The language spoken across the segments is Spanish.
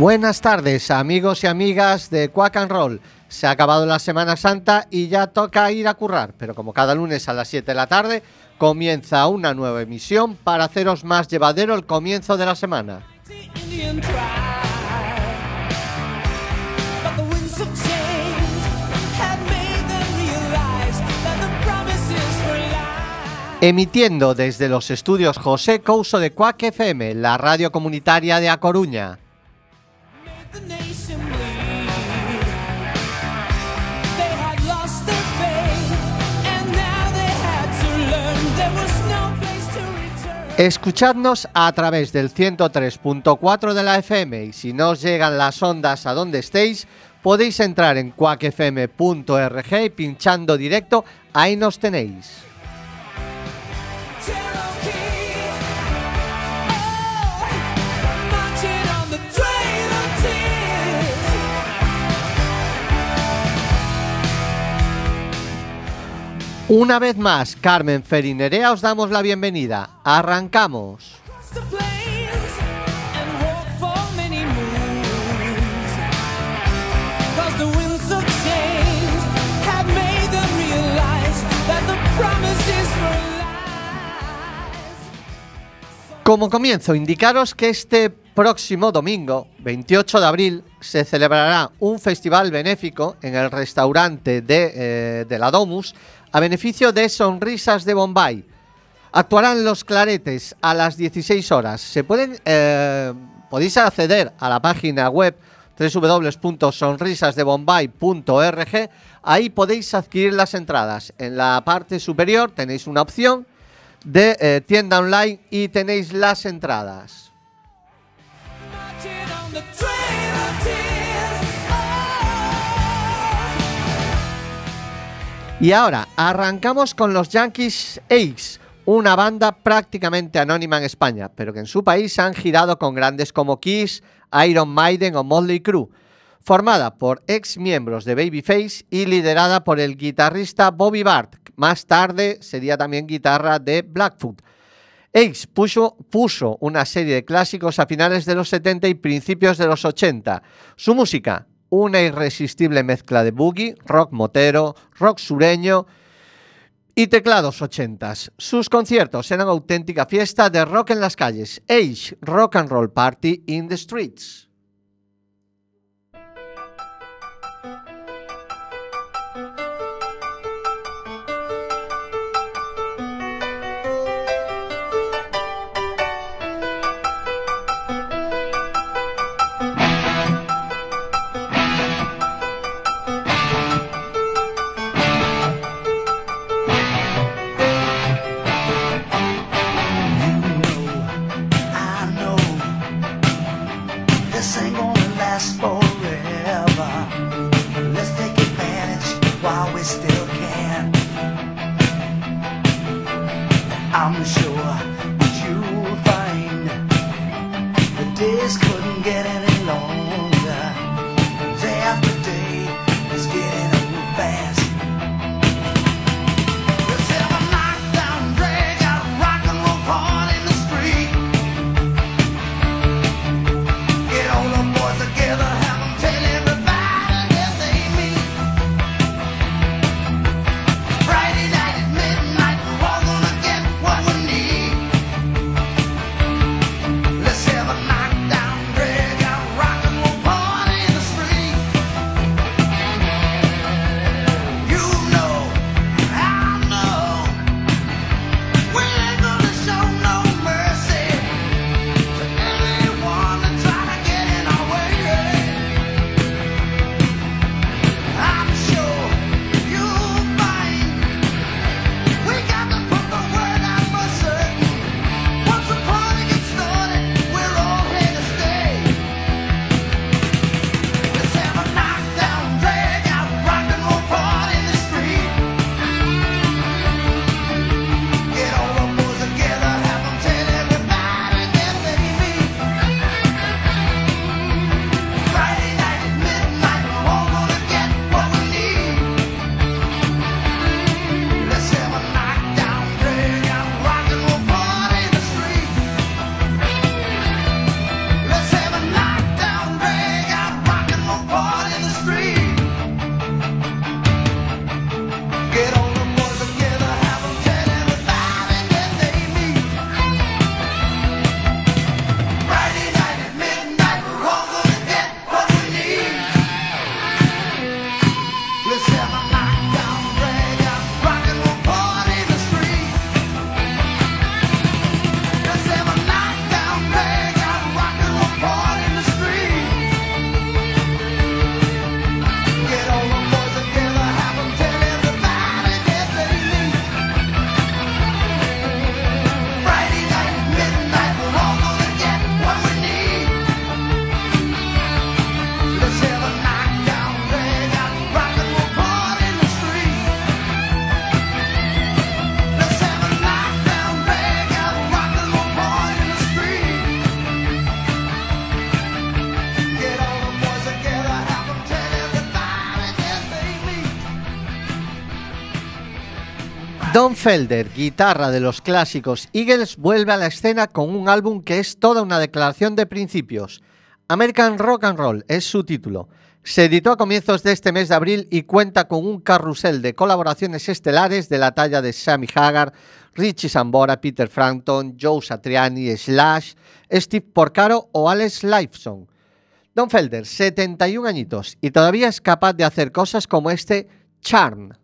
Buenas tardes, amigos y amigas de Quack and Roll. Se ha acabado la Semana Santa y ya toca ir a currar, pero como cada lunes a las 7 de la tarde comienza una nueva emisión para haceros más llevadero el comienzo de la semana. Emitiendo desde los estudios José Couso de Quack FM, la radio comunitaria de A Coruña. Escuchadnos a través del 103.4 de la FM y si no os llegan las ondas a donde estéis, podéis entrar en cuacfm.org y pinchando directo, ahí nos tenéis. Una vez más, Carmen Ferinerea, os damos la bienvenida. Arrancamos. Como comienzo, indicaros que este próximo domingo, 28 de abril, se celebrará un festival benéfico en el restaurante de, eh, de la Domus a beneficio de Sonrisas de Bombay. Actuarán los claretes a las 16 horas. Se pueden, eh, podéis acceder a la página web www.sonrisasdebombay.org. Ahí podéis adquirir las entradas. En la parte superior tenéis una opción de eh, tienda online y tenéis las entradas. Y ahora arrancamos con los Yankees Ace, una banda prácticamente anónima en España, pero que en su país han girado con grandes como Kiss, Iron Maiden o Motley Crue. Formada por ex miembros de Babyface y liderada por el guitarrista Bobby Bart, más tarde sería también guitarra de Blackfoot. Ace puso, puso, una serie de clásicos a finales de los 70 y principios de los 80. Su música, una irresistible mezcla de boogie, rock motero, rock sureño y teclados ochentas. Sus conciertos eran auténtica fiesta de rock en las calles. Age Rock and Roll Party in the Streets. Felder, guitarra de los clásicos Eagles, vuelve a la escena con un álbum que es toda una declaración de principios. American Rock and Roll es su título. Se editó a comienzos de este mes de abril y cuenta con un carrusel de colaboraciones estelares de la talla de Sammy Hagar, Richie Sambora, Peter Frampton, Joe Satriani, Slash, Steve Porcaro o Alex Lifeson. Don Felder, 71 añitos, y todavía es capaz de hacer cosas como este Charm.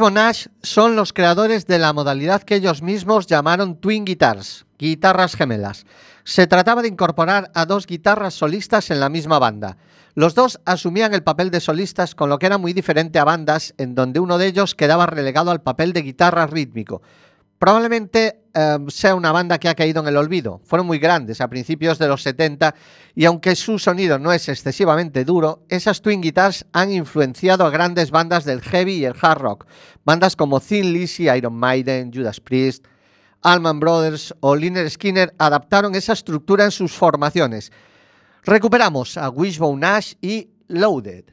Wishbone Ash son los creadores de la modalidad que ellos mismos llamaron Twin Guitars, guitarras gemelas. Se trataba de incorporar a dos guitarras solistas en la misma banda. Los dos asumían el papel de solistas, con lo que era muy diferente a bandas en donde uno de ellos quedaba relegado al papel de guitarra rítmico. Probablemente em, sea una banda que ha caído en el olvido. Fueron muy grandes a principios de los 70 y aunque su sonido no es excesivamente duro, esas Twin Guitars han influenciado a grandes bandas del heavy y el hard rock. Bandas como Thin Lizzy, Iron Maiden, Judas Priest, Allman Brothers o Liner Skinner adaptaron esa estructura en sus formaciones. Recuperamos a Wishbone Ash y Loaded.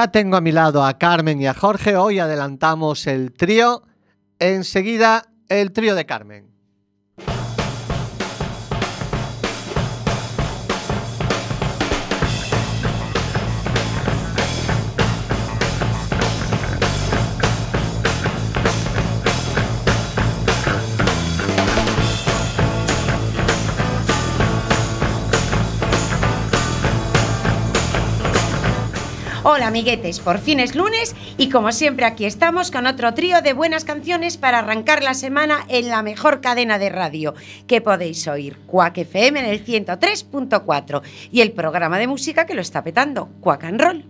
Ya tengo a mi lado a Carmen y a Jorge. Hoy adelantamos el trío. Enseguida, el trío de Carmen. Hola amiguetes, por fin es lunes y como siempre aquí estamos con otro trío de buenas canciones para arrancar la semana en la mejor cadena de radio que podéis oír, Quack FM en el 103.4 y el programa de música que lo está petando, Quack and Roll.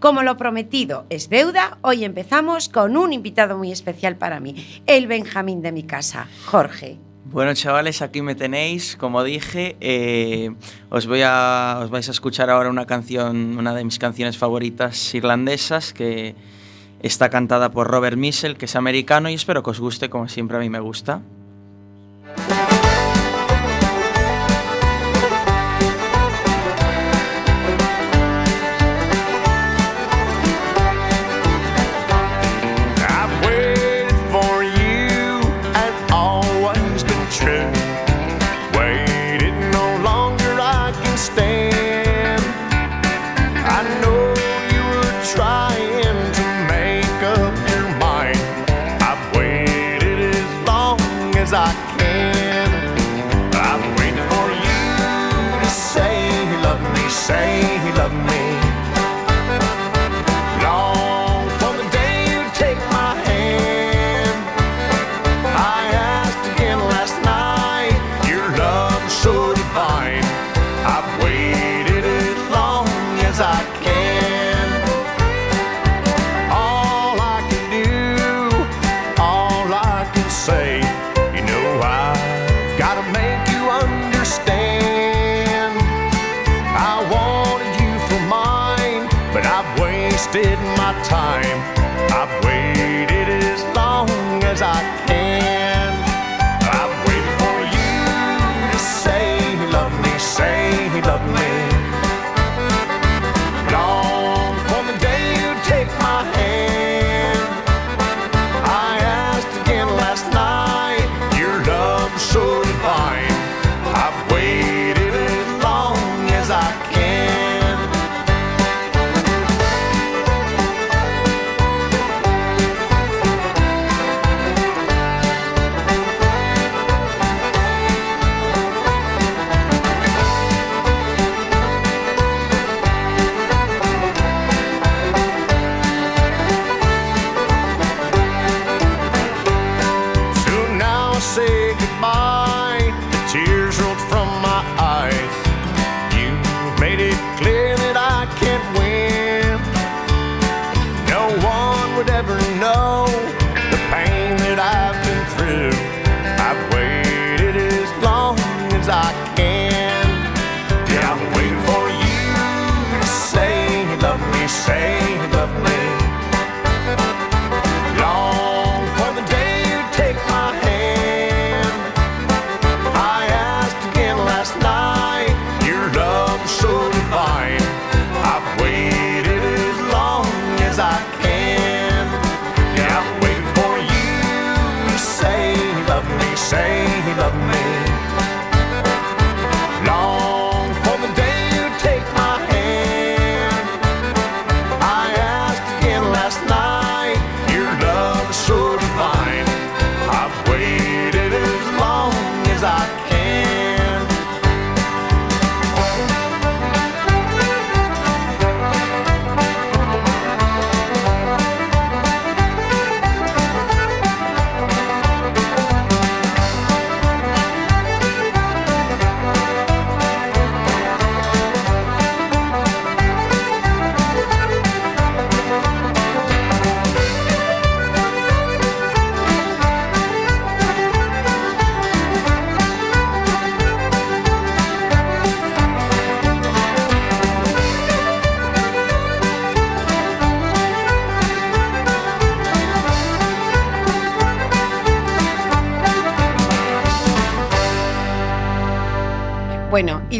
Como lo prometido es deuda, hoy empezamos con un invitado muy especial para mí, el Benjamín de mi casa, Jorge. Bueno, chavales, aquí me tenéis. Como dije, eh, os, voy a, os vais a escuchar ahora una canción, una de mis canciones favoritas irlandesas, que está cantada por Robert Missel, que es americano, y espero que os guste, como siempre a mí me gusta.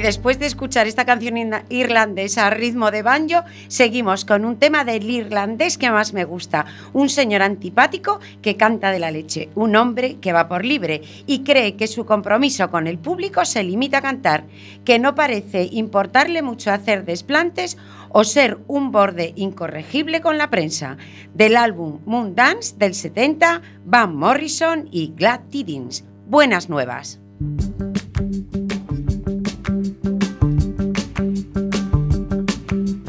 después de escuchar esta canción irlandesa a ritmo de banjo, seguimos con un tema del irlandés que más me gusta. Un señor antipático que canta de la leche, un hombre que va por libre y cree que su compromiso con el público se limita a cantar, que no parece importarle mucho hacer desplantes o ser un borde incorregible con la prensa. Del álbum Moon Dance del 70, Van Morrison y Glad Tidings. Buenas nuevas.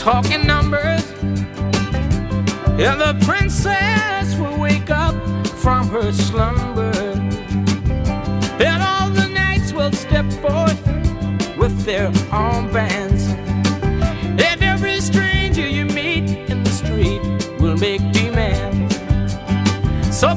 talking numbers. Yeah, the princess will wake up from her slumber. Then all the knights will step forth with their armbands. And every stranger you meet in the street will make demands. So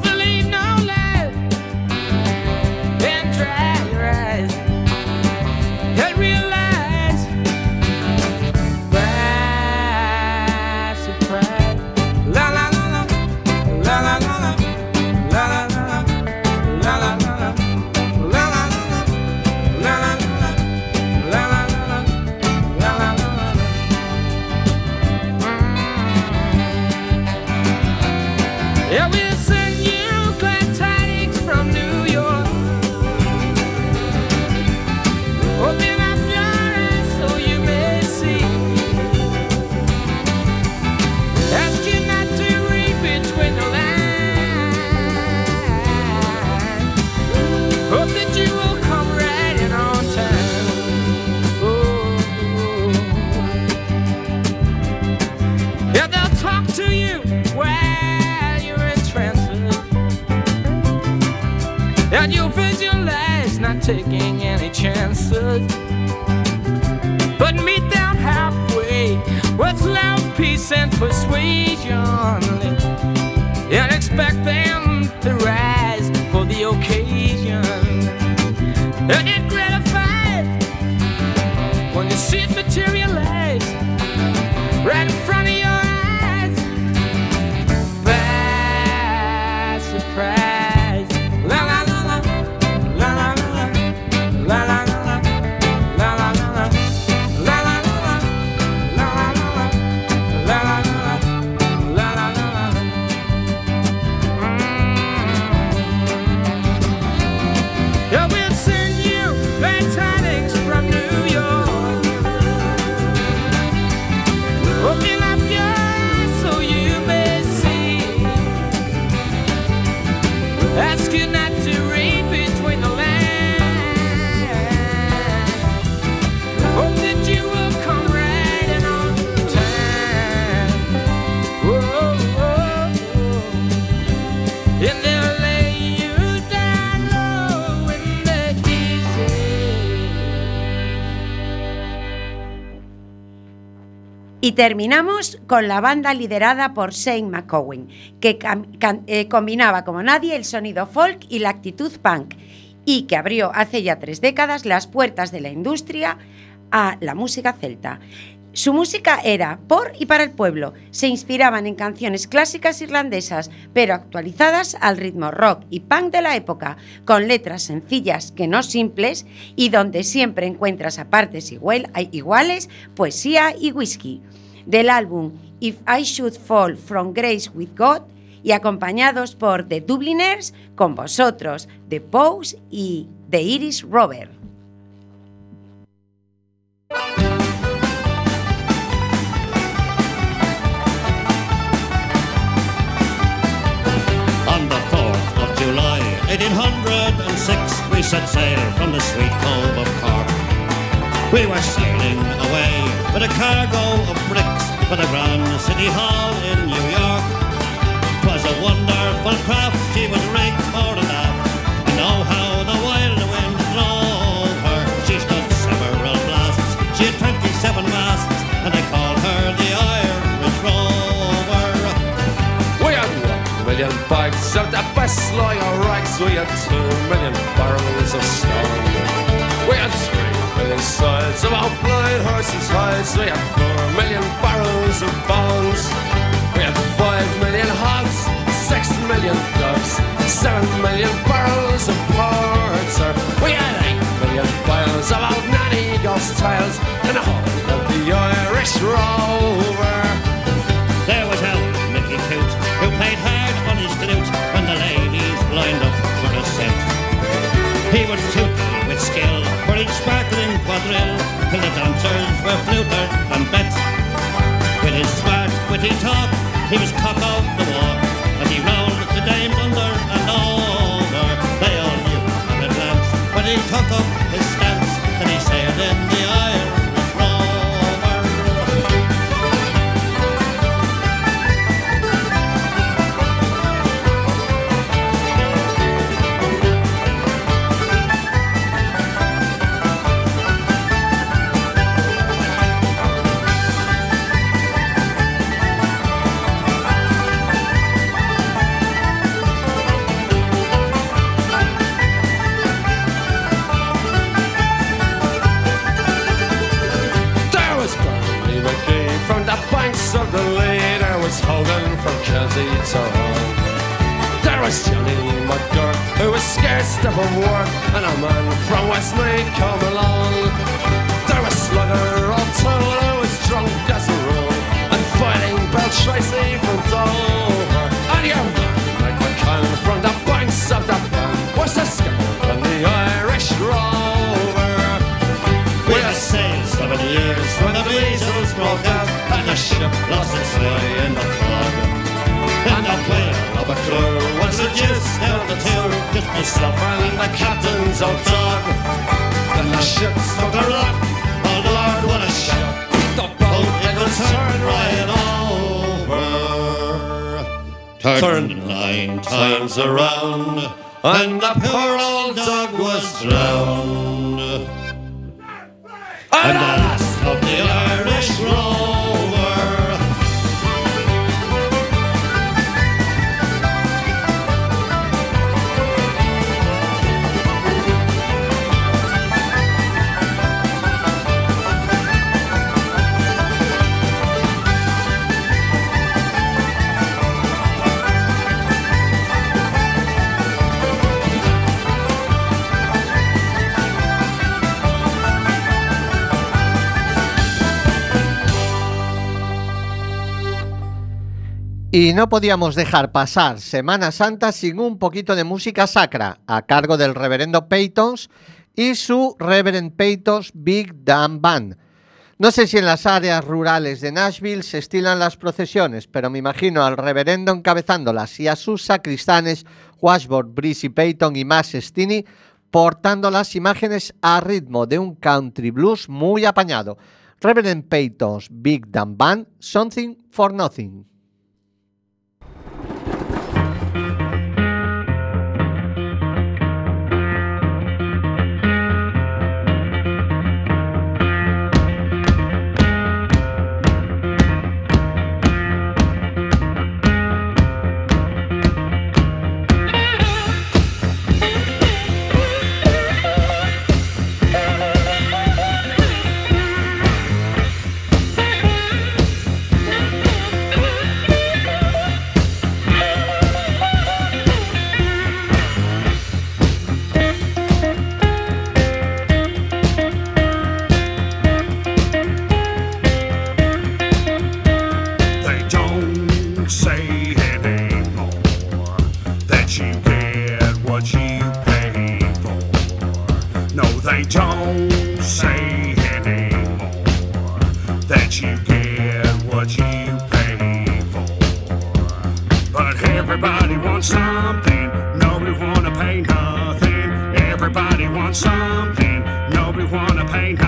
terminamos con la banda liderada por Shane McCowan, que eh, combinaba como nadie el sonido folk y la actitud punk, y que abrió hace ya tres décadas las puertas de la industria a la música celta. Su música era por y para el pueblo. Se inspiraban en canciones clásicas irlandesas, pero actualizadas al ritmo rock y punk de la época, con letras sencillas que no simples y donde siempre encuentras a partes igual- iguales poesía y whisky. Del álbum If I Should Fall from Grace with God y acompañados por The Dubliners, con vosotros, The Pose y The Iris Rover. On the 4th of July, 1806, we set sail from the sweet cove of Cork. We were sailing away with a cargo of bricks for the Grand City Hall in New York. 'Twas a wonderful craft, she was rigged fore and aft. And oh, how the wild wind drove her. She stood several blasts, she had 27 masts, and they called her the Irish Rover. We had one million bags of the best lager rags. We had two million barrels of stone. We had million sides of our blind horses' hides. We had four million barrels of bones. We had five million hogs, six million doves, seven million barrels of porter. We had eight million bales of old nanny ghost tiles and the whole of the Irish rover. There was Al Mickey Coot, who played hard on his flute when the ladies lined up for a set. He would toot quadrille, till the dancers were flutered and bet. With his smart, witty talk, he was cock of the walk, and he rolled the dames under and over. They all knew at a glance when he took up scared stiff of work, and a man from Westmead come along. There was Slugger O'Toole, who was drunk as a rule, and fighting Bell Tracy from Dover. And your man, Mike McCann, from the banks of the Burn, was the skipper on the Irish Rover. We had sailed seven years when the measles broke out and the ship lost its way in the fog. Arbaclure was the gist of the tour. Just myself and the captain's old dog. And the ship struck a rock. Oh Lord, what a shock! The boat it would turn right over. Turned turn. nine times around, and the poor old dog was drowned. And, and Y no podíamos dejar pasar Semana Santa sin un poquito de música sacra, a cargo del reverendo Peytons y su Reverend Peytons Big Damn Band. No sé si en las áreas rurales de Nashville se estilan las procesiones, pero me imagino al reverendo encabezándolas y a sus sacristanes Washboard, Breezy Peyton y Max Stini portando las imágenes a ritmo de un country blues muy apañado. Reverend Peyton's Big Damn Band, Something for Nothing. wants something, nobody wanna pay nothing. Everybody wants something, nobody wanna pay nothing.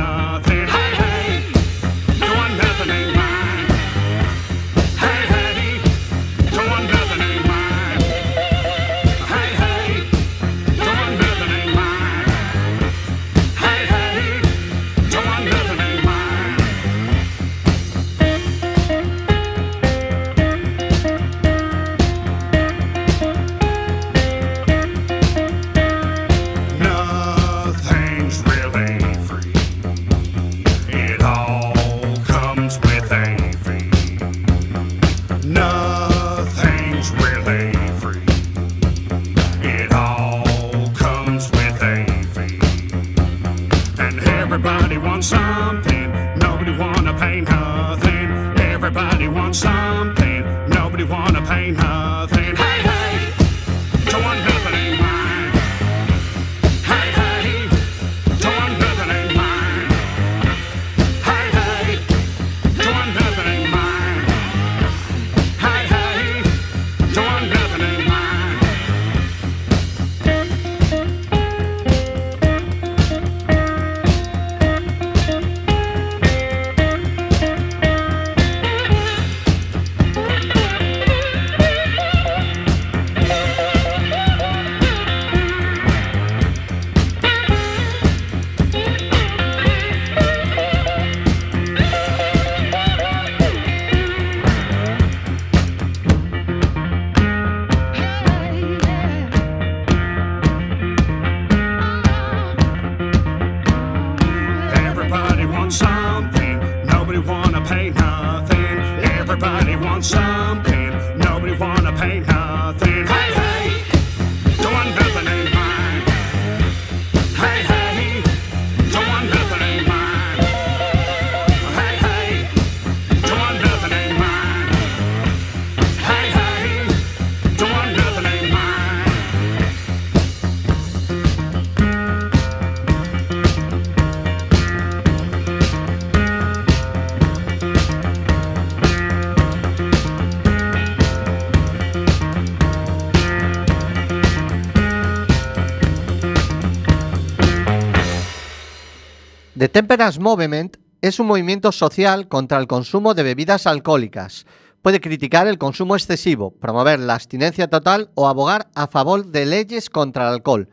Temperance Movement es un movimiento social contra el consumo de bebidas alcohólicas. Puede criticar el consumo excesivo, promover la abstinencia total o abogar a favor de leyes contra el alcohol.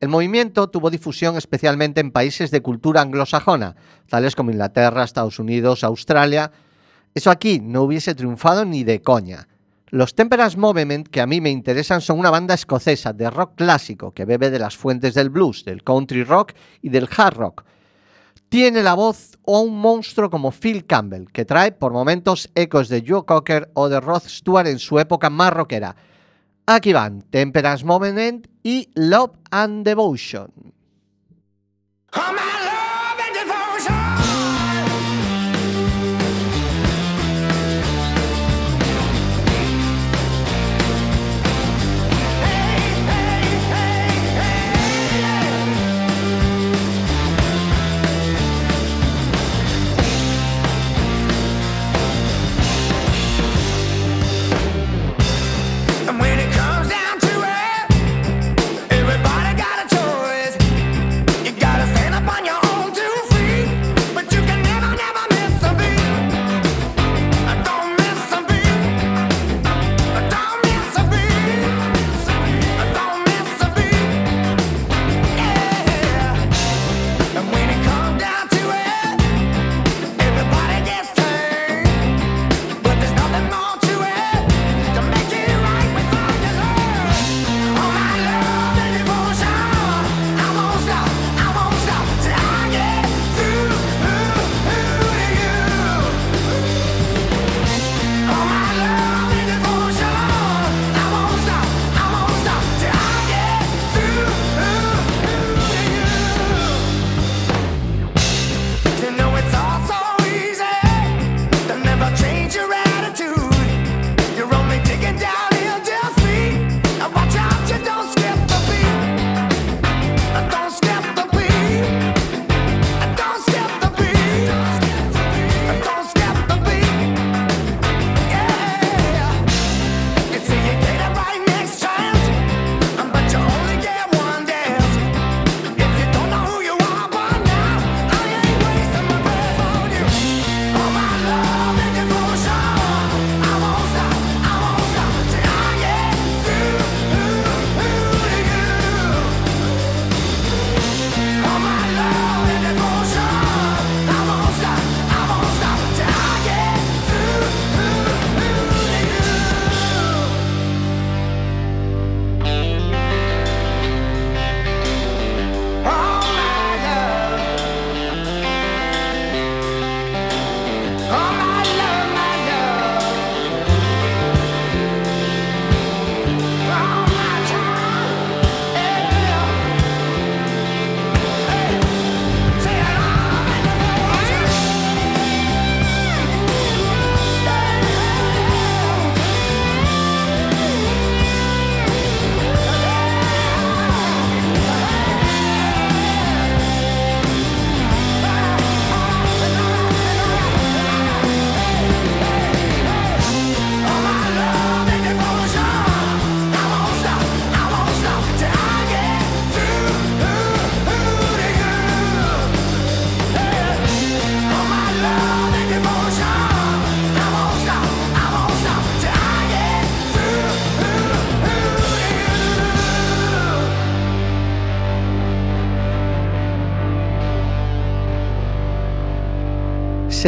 El movimiento tuvo difusión especialmente en países de cultura anglosajona, tales como Inglaterra, Estados Unidos, Australia. Eso aquí no hubiese triunfado ni de coña. Los Temperance Movement que a mí me interesan son una banda escocesa de rock clásico que bebe de las fuentes del blues, del country rock y del hard rock tiene la voz o un monstruo como Phil Campbell, que trae por momentos ecos de Joe Cocker o de Rod Stewart en su época más rockera. Aquí van Temperance Movement y Love and Devotion.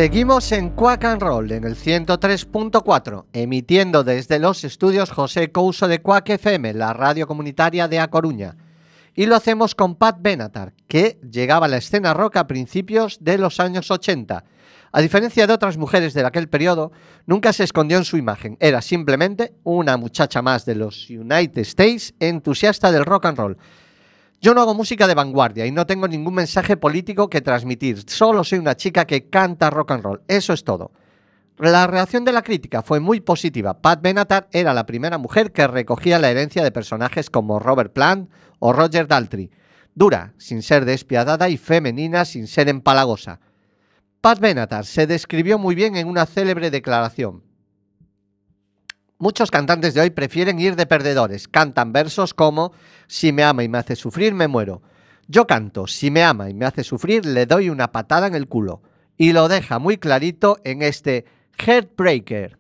Seguimos en Quack and Roll en el 103.4, emitiendo desde los estudios José Couso de Quack FM, la radio comunitaria de A Coruña. Y lo hacemos con Pat Benatar, que llegaba a la escena rock a principios de los años 80. A diferencia de otras mujeres de aquel periodo, nunca se escondió en su imagen. Era simplemente una muchacha más de los United States, entusiasta del rock and roll. Yo no hago música de vanguardia y no tengo ningún mensaje político que transmitir. Solo soy una chica que canta rock and roll. Eso es todo. La reacción de la crítica fue muy positiva. Pat Benatar era la primera mujer que recogía la herencia de personajes como Robert Plant o Roger Daltrey. Dura, sin ser despiadada y femenina, sin ser empalagosa. Pat Benatar se describió muy bien en una célebre declaración. Muchos cantantes de hoy prefieren ir de perdedores. Cantan versos como Si me ama y me hace sufrir, me muero. Yo canto Si me ama y me hace sufrir, le doy una patada en el culo. Y lo deja muy clarito en este Heartbreaker.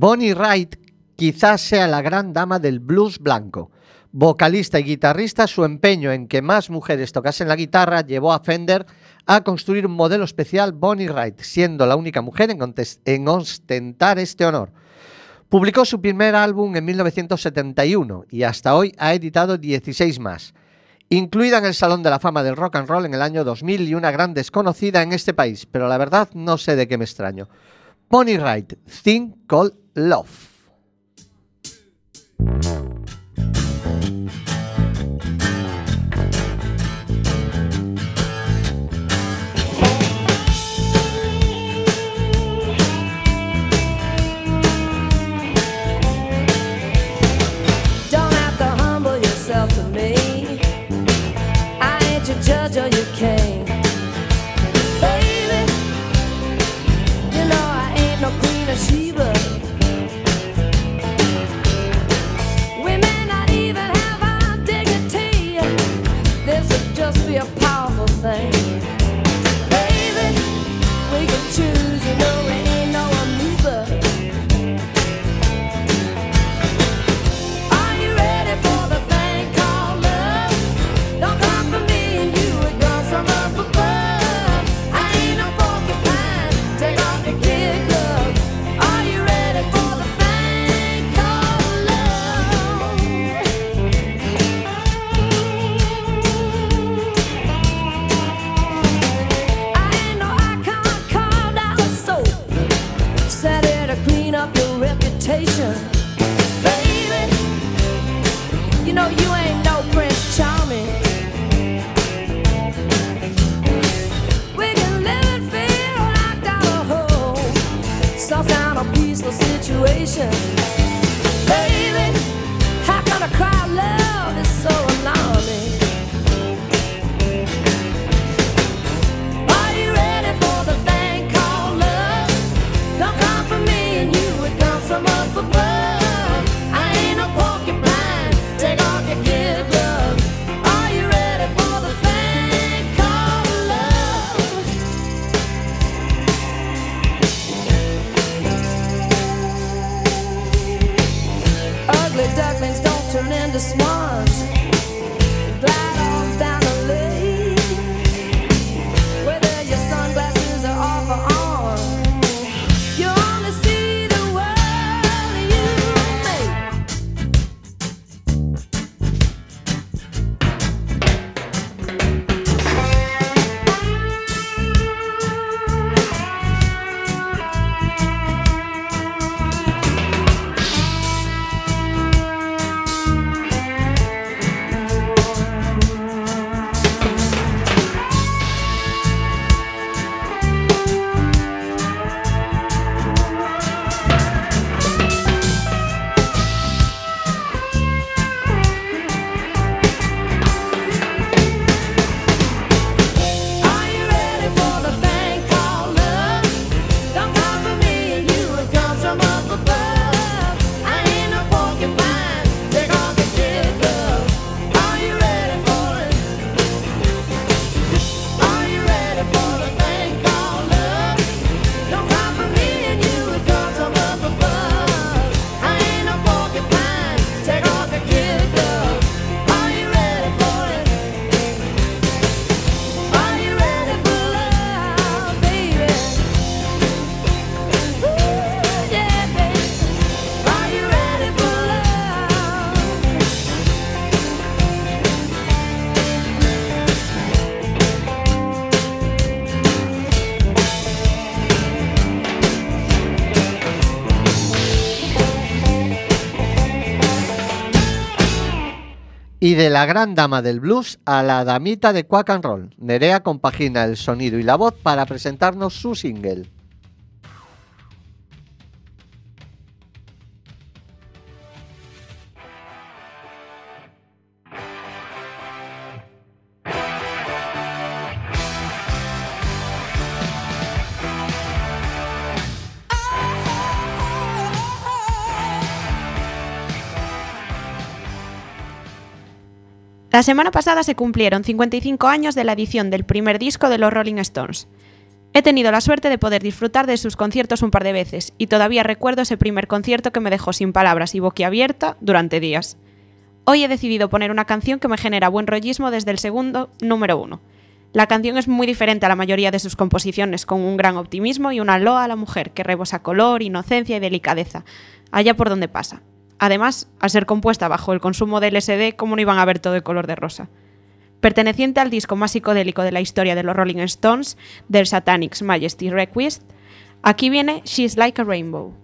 Bonnie Wright quizás sea la gran dama del blues blanco. Vocalista y guitarrista, su empeño en que más mujeres tocasen la guitarra llevó a Fender a construir un modelo especial Bonnie Wright, siendo la única mujer en, ostentar este honor. Publicó su primer álbum en 1971 y hasta hoy ha editado 16 más, incluida en el Salón de la Fama del Rock and Roll en el año 2000 y una gran desconocida en este país, pero la verdad no sé de qué me extraño. Bonnie Wright, Thing Called Love. Reputation, baby. You know you ain't no Prince Charming. We can live and feel locked out of home, some kind of peaceful situation. La gran dama del blues a la damita de quack and roll, Nerea compagina el sonido y la voz para presentarnos su single. La semana pasada se cumplieron 55 años de la edición del primer disco de los Rolling Stones. He tenido la suerte de poder disfrutar de sus conciertos un par de veces y todavía recuerdo ese primer concierto que me dejó sin palabras y boquiabierta durante días. Hoy he decidido poner una canción que me genera buen rollismo desde el segundo número uno. La canción es muy diferente a la mayoría de sus composiciones, con un gran optimismo y una loa a la mujer que rebosa color, inocencia y delicadeza, allá por donde pasa. Además, al ser compuesta bajo el consumo de LSD, ¿cómo no iban a ver todo de color de rosa? Perteneciente al disco más psicodélico de la historia de los Rolling Stones, del Satanix Majesty Request, aquí viene She's Like a Rainbow.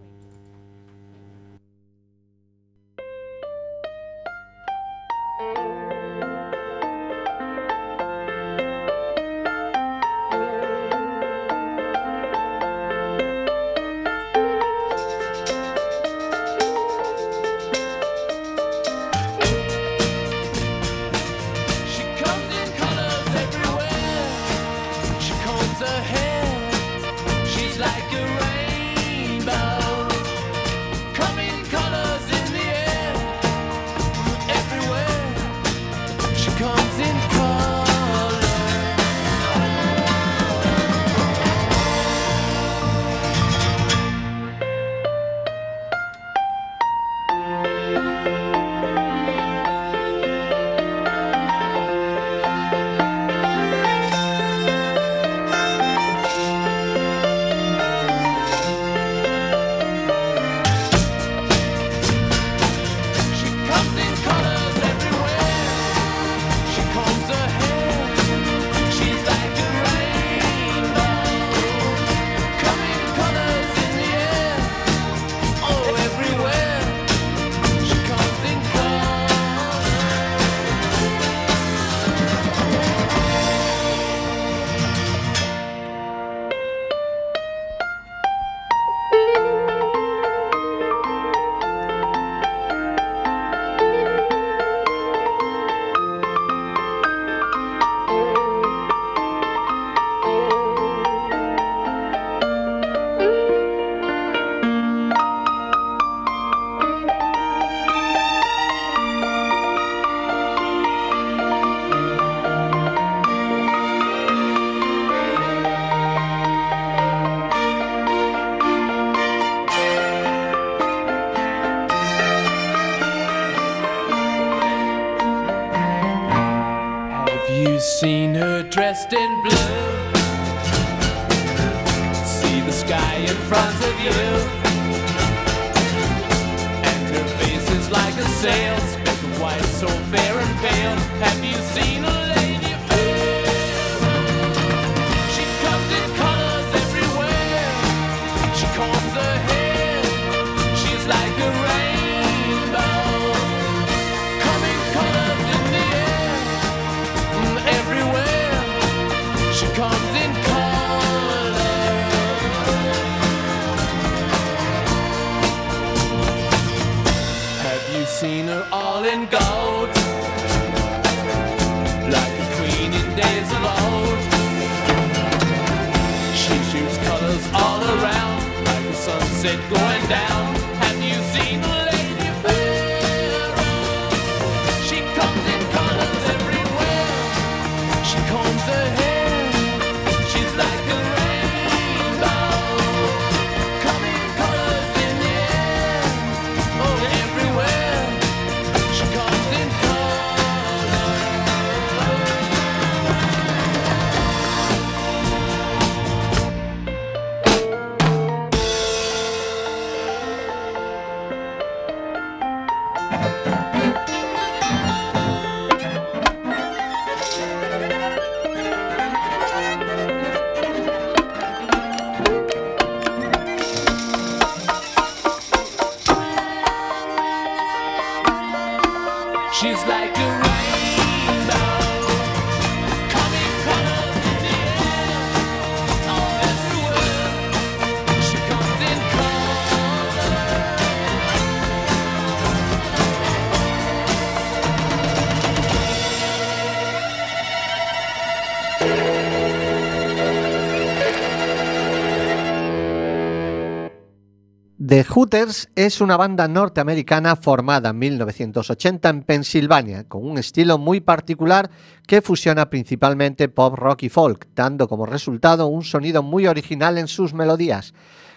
Hooters es una banda norteamericana formada en 1980 en Pensilvania, con un estilo muy particular que fusiona principalmente pop, rock y folk, dando como resultado un sonido muy original en sus melodías,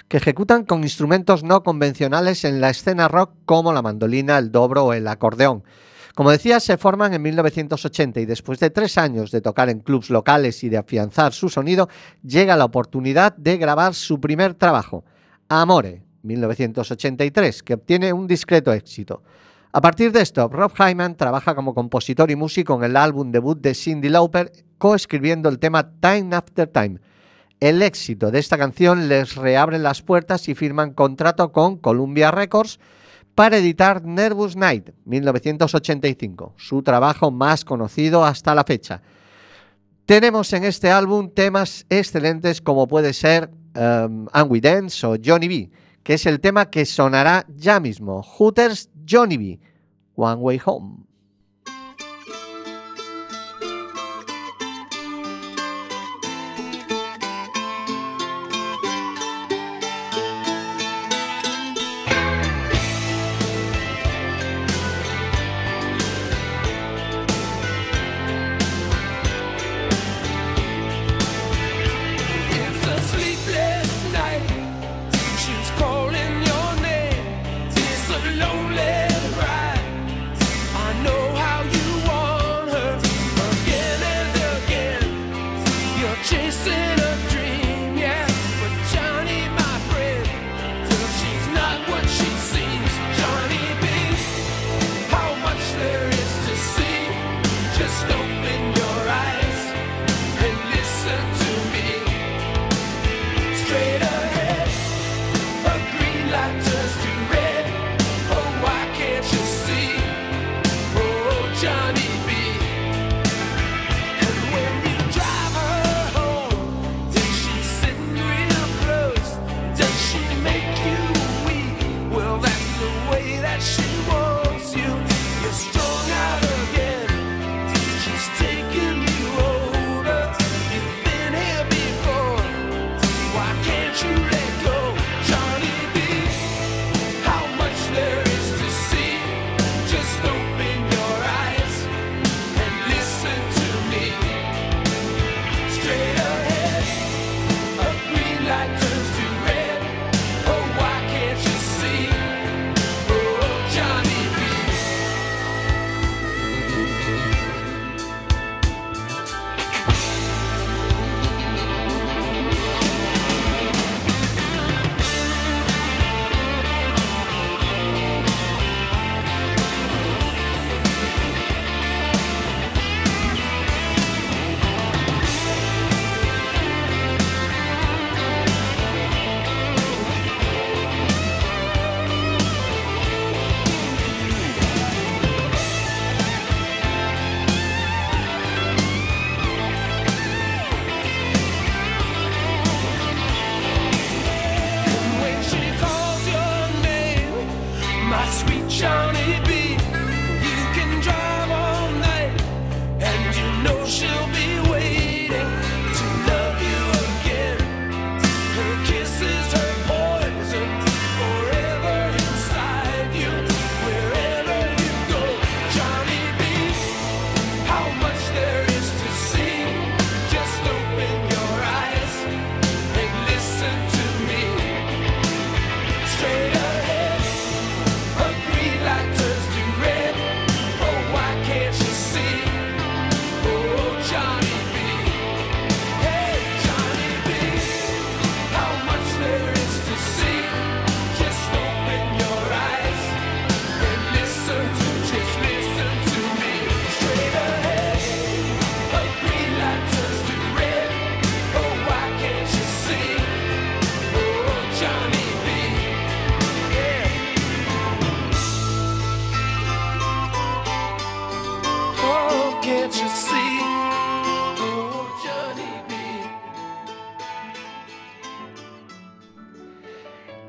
que ejecutan con instrumentos no convencionales en la escena rock como la mandolina, el dobro o el acordeón. Como decía, se forman en 1980 y después de tres años de tocar en clubs locales y de afianzar su sonido, llega la oportunidad de grabar su primer trabajo, Amore, 1983, que obtiene un discreto éxito. A partir de esto, Rob Hyman trabaja como compositor y músico en el álbum debut de Cindy Lauper, coescribiendo el tema Time After Time. El éxito de esta canción les reabre las puertas y firman contrato con Columbia Records para editar Nervous Night, 1985, su trabajo más conocido hasta la fecha. Tenemos en este álbum temas excelentes como puede ser um, And We Dance o Johnny B, que es el tema que sonará ya mismo. Hooters Johnny B, One Way Home.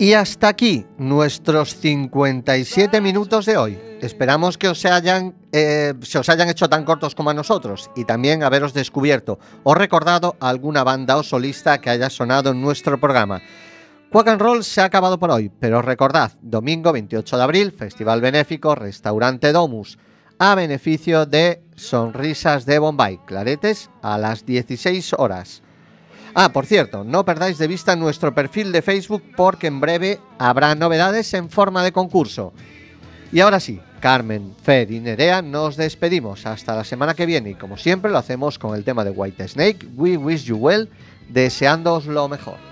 Y hasta aquí nuestros 57 minutos de hoy. Esperamos que os eh, se os hayan hecho tan cortos como a nosotros y también haberos descubierto o recordado alguna banda o solista que haya sonado en nuestro programa. Quack and Roll se ha acabado por hoy, pero recordad, domingo 28 de abril, Festival Benéfico Restaurante Domus, a beneficio de Sonrisas de Bombay, Claretes, a las 16 horas. Ah, por cierto, no perdáis de vista nuestro perfil de Facebook porque en breve habrá novedades en forma de concurso. Y ahora sí, Carmen, Fer y Nerea nos despedimos hasta la semana que viene y como siempre lo hacemos con el tema de White Snake, We Wish You Well, deseándoos lo mejor.